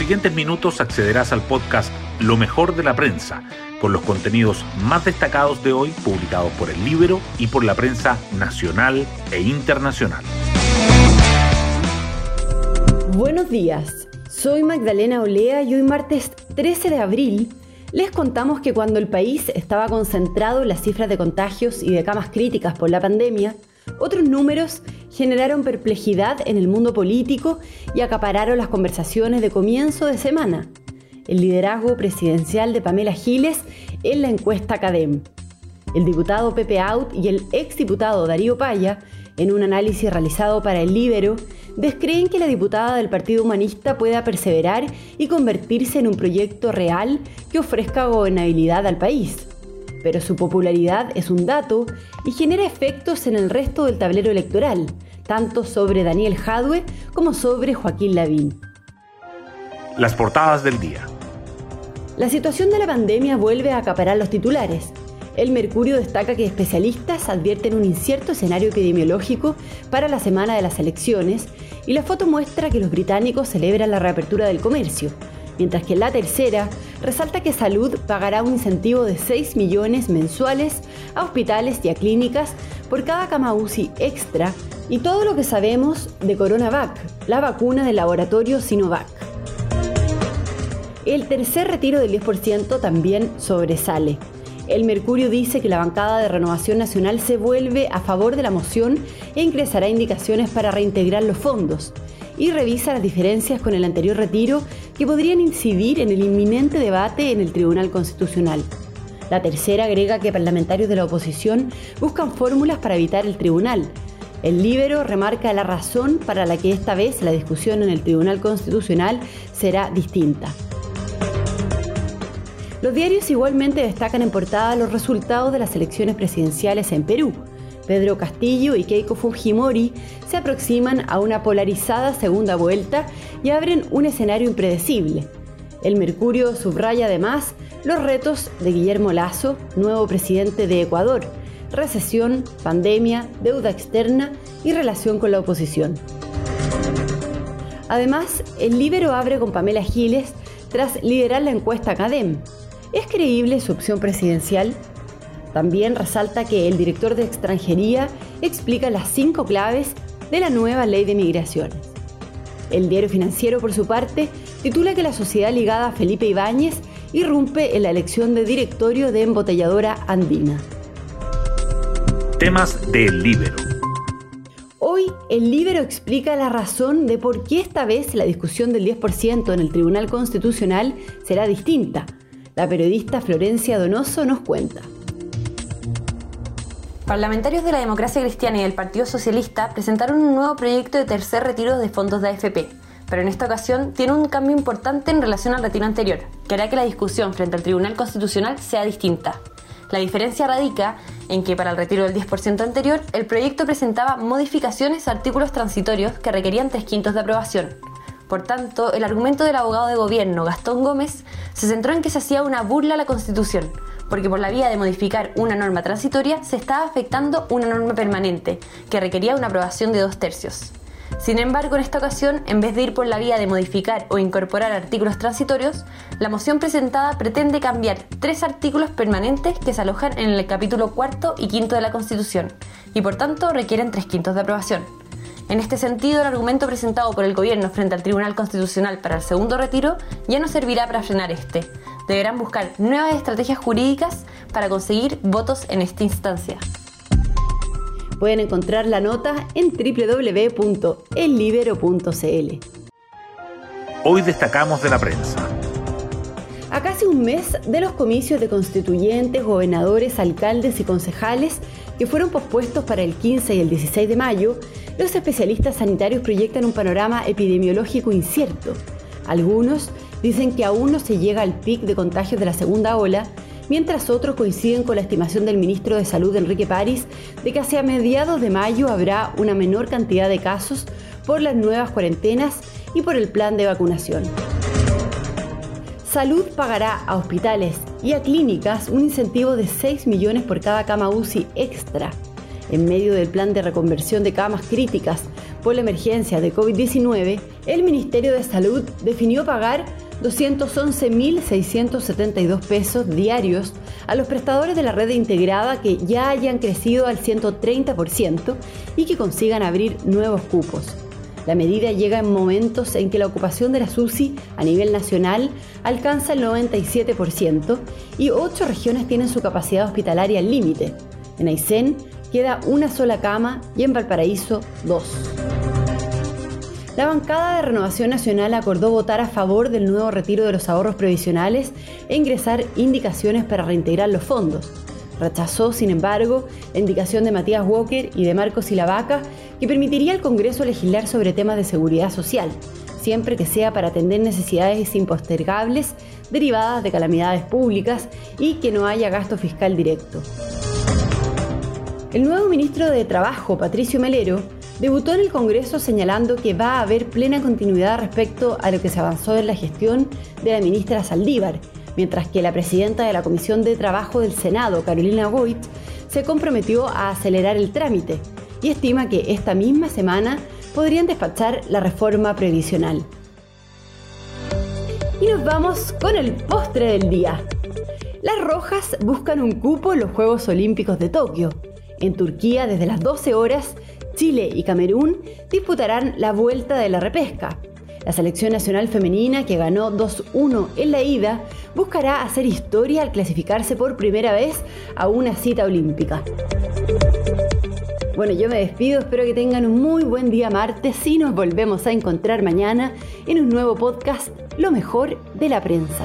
siguientes minutos accederás al podcast Lo mejor de la prensa, con los contenidos más destacados de hoy publicados por el Libro y por la prensa nacional e internacional. Buenos días, soy Magdalena Olea y hoy martes 13 de abril les contamos que cuando el país estaba concentrado en las cifras de contagios y de camas críticas por la pandemia, otros números generaron perplejidad en el mundo político y acapararon las conversaciones de comienzo de semana. El liderazgo presidencial de Pamela Giles en la encuesta CADEM. El diputado Pepe Out y el exdiputado Darío Paya, en un análisis realizado para el Libero, descreen que la diputada del Partido Humanista pueda perseverar y convertirse en un proyecto real que ofrezca gobernabilidad al país. Pero su popularidad es un dato y genera efectos en el resto del tablero electoral, tanto sobre Daniel Jadwe como sobre Joaquín Lavín. Las portadas del día. La situación de la pandemia vuelve a acaparar los titulares. El Mercurio destaca que especialistas advierten un incierto escenario epidemiológico para la semana de las elecciones y la foto muestra que los británicos celebran la reapertura del comercio, mientras que la tercera resalta que Salud pagará un incentivo de 6 millones mensuales a hospitales y a clínicas por cada cama UCI extra y todo lo que sabemos de CoronaVac, la vacuna del laboratorio Sinovac. El tercer retiro del 10% también sobresale. El Mercurio dice que la bancada de Renovación Nacional se vuelve a favor de la moción e ingresará indicaciones para reintegrar los fondos y revisa las diferencias con el anterior retiro que podrían incidir en el inminente debate en el Tribunal Constitucional. La tercera agrega que parlamentarios de la oposición buscan fórmulas para evitar el tribunal. El Libero remarca la razón para la que esta vez la discusión en el Tribunal Constitucional será distinta. Los diarios igualmente destacan en portada los resultados de las elecciones presidenciales en Perú. Pedro Castillo y Keiko Fujimori se aproximan a una polarizada segunda vuelta y abren un escenario impredecible. El Mercurio subraya además los retos de Guillermo Lazo, nuevo presidente de Ecuador, recesión, pandemia, deuda externa y relación con la oposición. Además, el Libero abre con Pamela Giles tras liderar la encuesta CADEM, ¿Es creíble su opción presidencial? También resalta que el director de extranjería explica las cinco claves de la nueva ley de migraciones. El diario financiero, por su parte, titula que la sociedad ligada a Felipe Ibáñez irrumpe en la elección de directorio de embotelladora andina. Temas del Libero. Hoy el Libero explica la razón de por qué esta vez la discusión del 10% en el Tribunal Constitucional será distinta la periodista Florencia Donoso nos cuenta. Parlamentarios de la Democracia Cristiana y del Partido Socialista presentaron un nuevo proyecto de tercer retiro de fondos de AFP, pero en esta ocasión tiene un cambio importante en relación al retiro anterior, que hará que la discusión frente al Tribunal Constitucional sea distinta. La diferencia radica en que para el retiro del 10% anterior, el proyecto presentaba modificaciones a artículos transitorios que requerían tres quintos de aprobación. Por tanto, el argumento del abogado de gobierno Gastón Gómez se centró en que se hacía una burla a la Constitución, porque por la vía de modificar una norma transitoria se estaba afectando una norma permanente, que requería una aprobación de dos tercios. Sin embargo, en esta ocasión, en vez de ir por la vía de modificar o incorporar artículos transitorios, la moción presentada pretende cambiar tres artículos permanentes que se alojan en el capítulo cuarto y quinto de la Constitución, y por tanto requieren tres quintos de aprobación. En este sentido, el argumento presentado por el Gobierno frente al Tribunal Constitucional para el segundo retiro ya no servirá para frenar este. Deberán buscar nuevas estrategias jurídicas para conseguir votos en esta instancia. Pueden encontrar la nota en www.ellibero.cl. Hoy destacamos de la prensa. A casi un mes de los comicios de constituyentes, gobernadores, alcaldes y concejales que fueron pospuestos para el 15 y el 16 de mayo, los especialistas sanitarios proyectan un panorama epidemiológico incierto. Algunos dicen que aún no se llega al pic de contagios de la segunda ola, mientras otros coinciden con la estimación del ministro de Salud Enrique París de que hacia mediados de mayo habrá una menor cantidad de casos por las nuevas cuarentenas y por el plan de vacunación. Salud pagará a hospitales y a clínicas un incentivo de 6 millones por cada cama UCI extra en medio del plan de reconversión de camas críticas por la emergencia de COVID-19, el Ministerio de Salud definió pagar 211.672 pesos diarios a los prestadores de la red integrada que ya hayan crecido al 130% y que consigan abrir nuevos cupos. La medida llega en momentos en que la ocupación de la SUSI a nivel nacional alcanza el 97% y ocho regiones tienen su capacidad hospitalaria al límite. En Aysén queda una sola cama y en Valparaíso dos. La bancada de Renovación Nacional acordó votar a favor del nuevo retiro de los ahorros previsionales e ingresar indicaciones para reintegrar los fondos. Rechazó, sin embargo, la indicación de Matías Walker y de Marcos Silavaca que permitiría al Congreso legislar sobre temas de seguridad social, siempre que sea para atender necesidades impostergables derivadas de calamidades públicas y que no haya gasto fiscal directo. El nuevo ministro de Trabajo, Patricio Melero, debutó en el Congreso señalando que va a haber plena continuidad respecto a lo que se avanzó en la gestión de la ministra Saldívar, mientras que la presidenta de la Comisión de Trabajo del Senado, Carolina Goit, se comprometió a acelerar el trámite y estima que esta misma semana podrían despachar la reforma previsional. Y nos vamos con el postre del día. Las rojas buscan un cupo en los Juegos Olímpicos de Tokio. En Turquía, desde las 12 horas, Chile y Camerún disputarán la vuelta de la repesca. La selección nacional femenina, que ganó 2-1 en la ida, buscará hacer historia al clasificarse por primera vez a una cita olímpica. Bueno, yo me despido, espero que tengan un muy buen día martes y nos volvemos a encontrar mañana en un nuevo podcast, Lo mejor de la prensa.